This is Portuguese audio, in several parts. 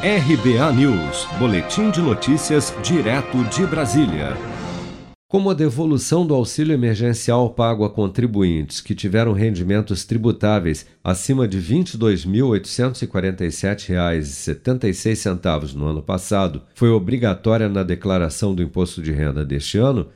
RBA News, Boletim de Notícias, direto de Brasília. Como a devolução do auxílio emergencial pago a contribuintes que tiveram rendimentos tributáveis acima de R$ 22.847,76 no ano passado foi obrigatória na declaração do imposto de renda deste ano,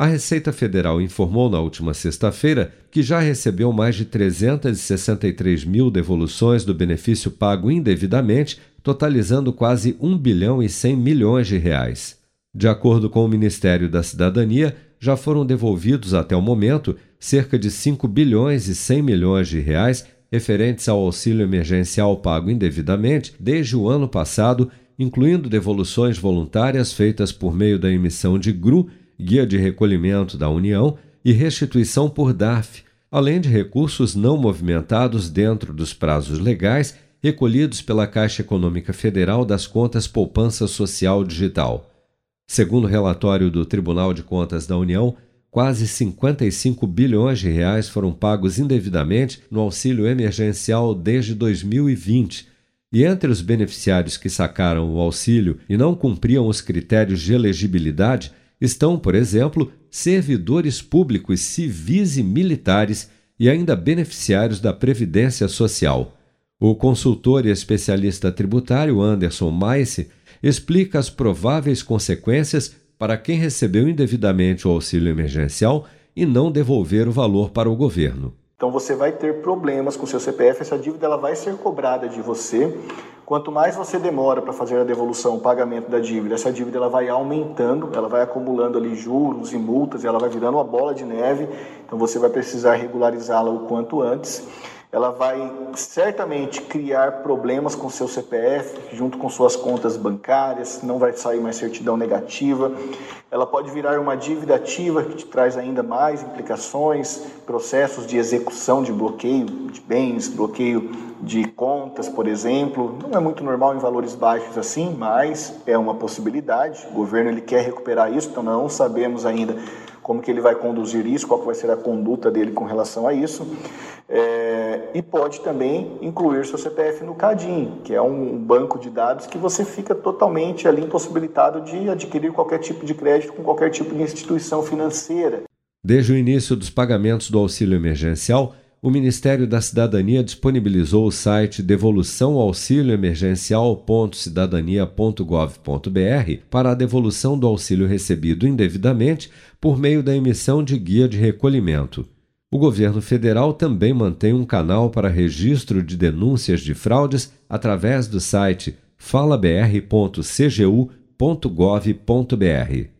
a Receita Federal informou na última sexta-feira que já recebeu mais de 363 mil devoluções do benefício pago indevidamente totalizando quase 1 bilhão e 100 milhões de reais. De acordo com o Ministério da Cidadania, já foram devolvidos até o momento cerca de 5 bilhões e 100 milhões de reais referentes ao auxílio emergencial pago indevidamente desde o ano passado, incluindo devoluções voluntárias feitas por meio da emissão de GRU, Guia de Recolhimento da União, e restituição por DARF, além de recursos não movimentados dentro dos prazos legais recolhidos pela Caixa Econômica Federal das contas Poupança Social Digital. Segundo o relatório do Tribunal de Contas da União, quase 55 bilhões de reais foram pagos indevidamente no auxílio emergencial desde 2020. E entre os beneficiários que sacaram o auxílio e não cumpriam os critérios de elegibilidade estão, por exemplo, servidores públicos civis e militares e ainda beneficiários da Previdência Social. O consultor e especialista tributário Anderson Maice explica as prováveis consequências para quem recebeu indevidamente o auxílio emergencial e não devolver o valor para o governo. Então você vai ter problemas com seu CPF, essa dívida ela vai ser cobrada de você. Quanto mais você demora para fazer a devolução, o pagamento da dívida, essa dívida ela vai aumentando, ela vai acumulando ali juros e multas, ela vai virando uma bola de neve. Então você vai precisar regularizá-la o quanto antes ela vai certamente criar problemas com seu CPF, junto com suas contas bancárias, não vai sair mais certidão negativa. Ela pode virar uma dívida ativa que te traz ainda mais implicações, processos de execução de bloqueio de bens, bloqueio de contas, por exemplo. Não é muito normal em valores baixos assim, mas é uma possibilidade. O governo ele quer recuperar isso, então não sabemos ainda como que ele vai conduzir isso, qual vai ser a conduta dele com relação a isso. É, e pode também incluir seu CPF no CADIM, que é um banco de dados que você fica totalmente ali impossibilitado de adquirir qualquer tipo de crédito com qualquer tipo de instituição financeira. Desde o início dos pagamentos do auxílio emergencial, o Ministério da Cidadania disponibilizou o site devoluçãoauxilioemergencial.cidadania.gov.br para a devolução do auxílio recebido indevidamente por meio da emissão de guia de recolhimento. O governo federal também mantém um canal para registro de denúncias de fraudes através do site falabr.cgu.gov.br.